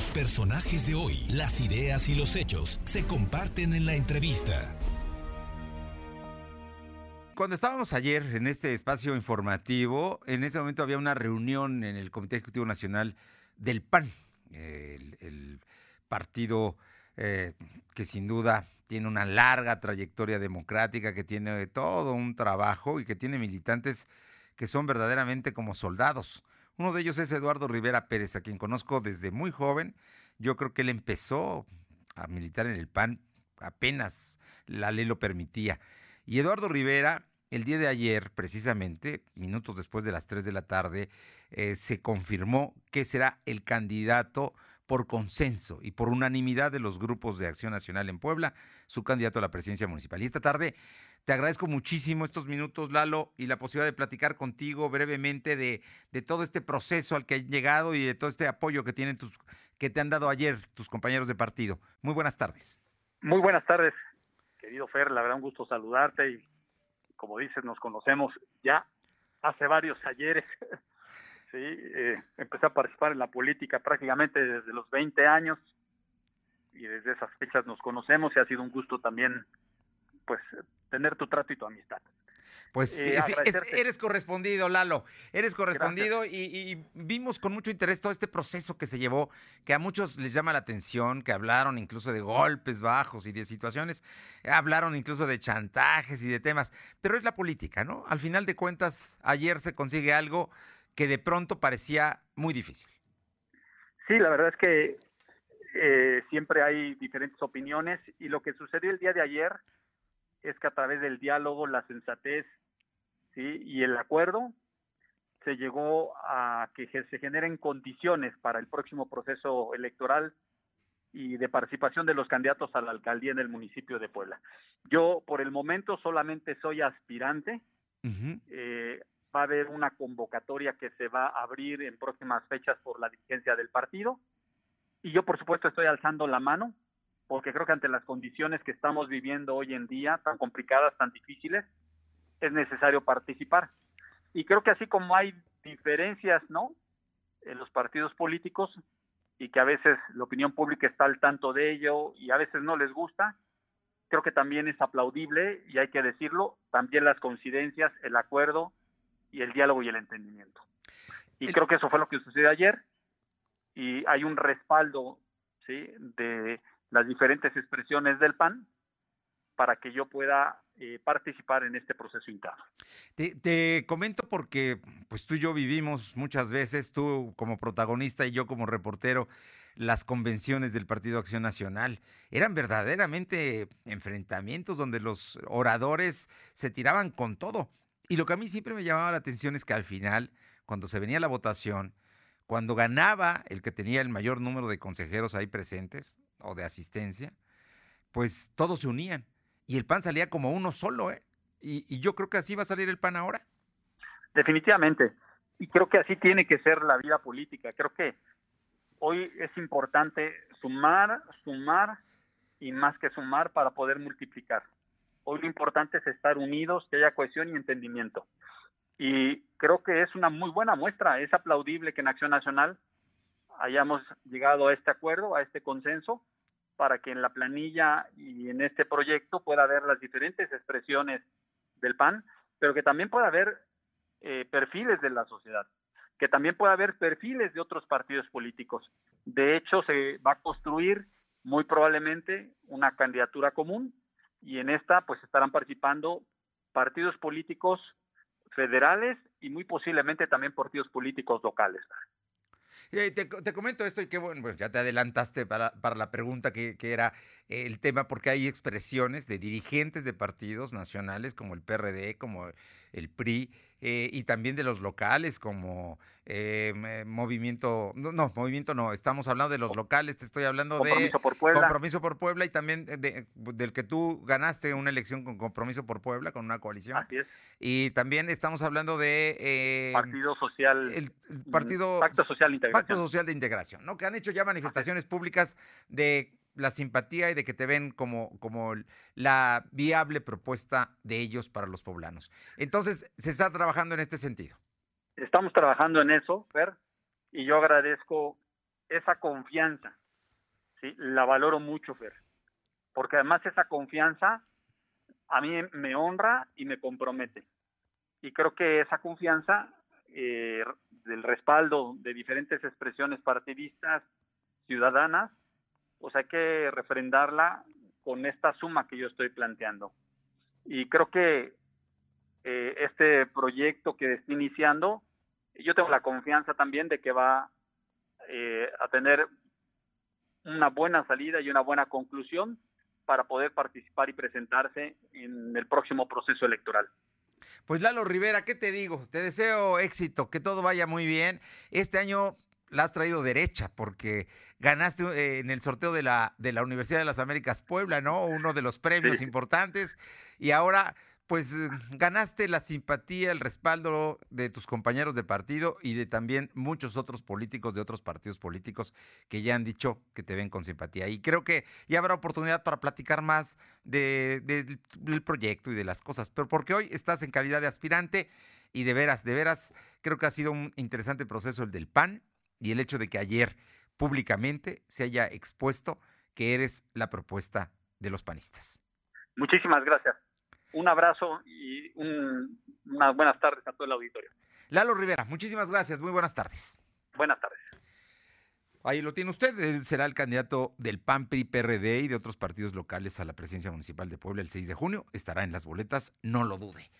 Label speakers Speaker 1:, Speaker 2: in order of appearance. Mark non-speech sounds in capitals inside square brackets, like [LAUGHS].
Speaker 1: Los personajes de hoy, las ideas y los hechos se comparten en la entrevista.
Speaker 2: Cuando estábamos ayer en este espacio informativo, en ese momento había una reunión en el Comité Ejecutivo Nacional del PAN, el, partido eh, que sin duda tiene una larga trayectoria democrática, que tiene todo un trabajo y que tiene militantes que son verdaderamente como soldados. Uno de ellos es Eduardo Rivera Pérez, a quien conozco desde muy joven. Yo creo que él empezó a militar en el PAN apenas la ley lo permitía. Y Eduardo Rivera, el día de ayer, precisamente, minutos después de las 3 de la tarde, eh, se confirmó que será el candidato por consenso y por unanimidad de los grupos de Acción Nacional en Puebla, su candidato a la presidencia municipal. Y esta tarde te agradezco muchísimo estos minutos, Lalo, y la posibilidad de platicar contigo brevemente de, de todo este proceso al que has llegado y de todo este apoyo que tienen tus, que te han dado ayer tus compañeros de partido. Muy buenas tardes.
Speaker 3: Muy buenas tardes, querido Fer, la verdad un gusto saludarte y como dices, nos conocemos ya hace varios ayeres [LAUGHS] Sí, eh, empecé a participar en la política prácticamente desde los 20 años y desde esas fechas nos conocemos y ha sido un gusto también pues tener tu trato y tu amistad.
Speaker 2: Pues eh, eres correspondido, Lalo, eres correspondido y, vimos con mucho interés todo este proceso que se llevó, que a muchos les llama la atención, que hablaron incluso de golpes bajos y de situaciones, hablaron incluso de chantajes y de temas, pero es la política, ¿no? Al final de cuentas, ayer se consigue algo que de pronto parecía muy difícil.
Speaker 3: Sí, la verdad es que eh, siempre hay diferentes opiniones y lo que sucedió el día de ayer es que a través del diálogo, la sensatez ¿sí? y el acuerdo se llegó a que se generen condiciones para el próximo proceso electoral y de participación de los candidatos a la alcaldía en el municipio de Puebla. Yo por el momento solamente soy aspirante. eh, va a haber una convocatoria que se va a abrir en próximas fechas por la dirigencia del partido. Y yo, por supuesto, estoy alzando la mano, porque creo que ante las condiciones que estamos viviendo hoy en día, tan complicadas, tan difíciles, es necesario participar. Y creo que así como hay diferencias, ¿no? En los partidos políticos y que a veces la opinión pública está al tanto de ello y a veces no les gusta, creo que también es aplaudible y hay que decirlo, también las coincidencias, el acuerdo, y el diálogo y el entendimiento. Y creo que eso fue lo que sucedió ayer y hay un respaldo ¿sí? de las diferentes expresiones del PAN para que yo pueda eh, participar en este proceso interno.
Speaker 2: Te, te, comento porque pues tú y yo vivimos muchas veces, tú como protagonista y yo como reportero, las convenciones del Partido Acción Nacional. Eran verdaderamente enfrentamientos donde los oradores se tiraban con todo. Y lo que a mí siempre me llamaba la atención es que al final, cuando se venía la votación, cuando ganaba el que tenía el mayor número de consejeros ahí presentes o de asistencia, pues todos se unían. Y el PAN salía como uno solo, ¿eh? Y, yo creo que así va a salir el PAN ahora.
Speaker 3: Definitivamente. Y creo que así tiene que ser la vida política. Creo que hoy es importante sumar, sumar y más que sumar para poder multiplicar. Hoy lo importante es estar unidos, que haya cohesión y entendimiento. Y creo que es una muy buena muestra, es aplaudible que en Acción Nacional hayamos llegado a este acuerdo, a este consenso, para que en la planilla y en este proyecto pueda haber las diferentes expresiones del PAN, pero que también pueda haber eh, perfiles de la sociedad, que también pueda haber perfiles de otros partidos políticos. De hecho, se va a construir muy probablemente una candidatura común y en esta pues estarán participando partidos políticos federales y muy posiblemente también partidos políticos locales.
Speaker 2: Te, te, comento esto y que bueno, pues ya te adelantaste para, para la pregunta que, que, era el tema, porque hay expresiones de dirigentes de partidos nacionales como el PRD, como el PRI, eh, y también de los locales como eh, Movimiento, no, no, Movimiento no, estamos hablando de los locales, te estoy hablando
Speaker 3: de
Speaker 2: Compromiso
Speaker 3: por Puebla.
Speaker 2: Compromiso por Puebla y también del que tú ganaste una elección con Compromiso por Puebla, con una coalición.
Speaker 3: Así es.
Speaker 2: Y también estamos hablando de...
Speaker 3: Eh, partido Social.
Speaker 2: El, Partido...
Speaker 3: Pacto Social de Integración.
Speaker 2: Pacto Social de Integración, ¿no? Que han hecho ya manifestaciones públicas de la simpatía y de que te ven como, como la viable propuesta de ellos para los poblanos. Entonces, se está trabajando en este sentido.
Speaker 3: Estamos trabajando en eso, Fer, y yo agradezco esa confianza, ¿sí? La valoro mucho, Fer. Porque además esa confianza a mí me honra y me compromete. Y creo que esa confianza eh, del respaldo de diferentes expresiones partidistas, ciudadanas, pues hay que refrendarla con esta suma que yo estoy planteando. Y creo que eh, este proyecto que está iniciando, yo tengo la confianza también de que va eh, a tener una buena salida y una buena conclusión para poder participar y presentarse en el próximo proceso electoral.
Speaker 2: Pues Lalo Rivera, ¿qué te digo? Te deseo éxito, que todo vaya muy bien. Este año la has traído derecha porque ganaste eh, en el sorteo de la, de la Universidad de las Américas Puebla, ¿no? Uno de los premios importantes. Y ahora pues eh, ganaste la simpatía, el respaldo de tus compañeros de partido y de también muchos otros políticos de otros partidos políticos que ya han dicho que te ven con simpatía. Y creo que ya habrá oportunidad para platicar más del proyecto y de las cosas, pero porque hoy estás en calidad de aspirante y de veras, de veras, creo que ha sido un interesante proceso el del PAN y el hecho de que ayer públicamente se haya expuesto que eres la propuesta de los panistas.
Speaker 3: Muchísimas gracias un abrazo y unas buenas tardes a todo el auditorio.
Speaker 2: Lalo Rivera, muchísimas gracias, muy buenas tardes.
Speaker 3: Buenas tardes.
Speaker 2: Ahí lo tiene usted, él será el candidato del PAN, PRI, PRD y de otros partidos locales a la presidencia municipal de Puebla el 6 de junio. Estará en las boletas, no lo dude.